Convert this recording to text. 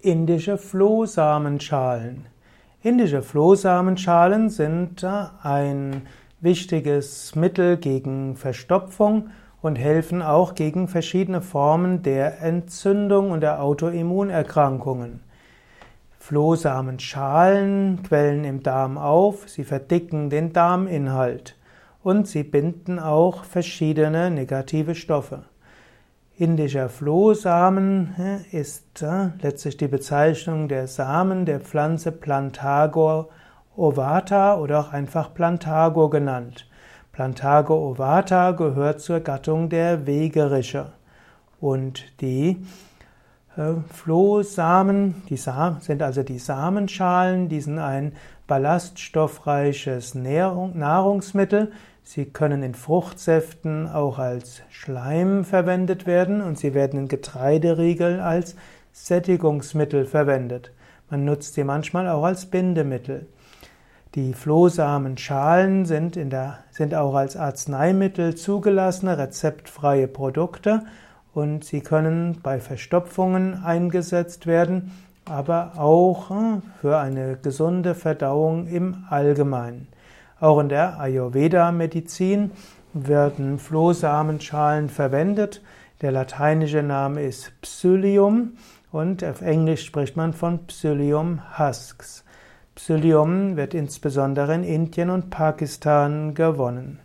Indische Flohsamenschalen. Indische Flohsamenschalen sind ein wichtiges Mittel gegen Verstopfung und helfen auch gegen verschiedene Formen der Entzündung und der Autoimmunerkrankungen. Flohsamenschalen quellen im Darm auf, sie verdicken den Darminhalt und sie binden auch verschiedene negative Stoffe. Indischer Flohsamen ist letztlich die Bezeichnung der Samen der Pflanze Plantago ovata oder auch einfach Plantago genannt. Plantago ovata gehört zur Gattung der Wegerische. Und die äh, Flohsamen, die sind also die Samenschalen, die sind ein ballaststoffreiches Nahrungsmittel. Sie können in Fruchtsäften auch als Schleim verwendet werden und sie werden in Getreideriegeln als Sättigungsmittel verwendet. Man nutzt sie manchmal auch als Bindemittel. Die Flohsamenschalen sind, in der, sind auch als Arzneimittel zugelassene, rezeptfreie Produkte und sie können bei Verstopfungen eingesetzt werden, aber auch äh, für eine gesunde Verdauung im Allgemeinen. Auch in der Ayurveda-Medizin werden Flohsamenschalen verwendet. Der lateinische Name ist Psyllium und auf Englisch spricht man von Psyllium husks. Psyllium wird insbesondere in Indien und Pakistan gewonnen.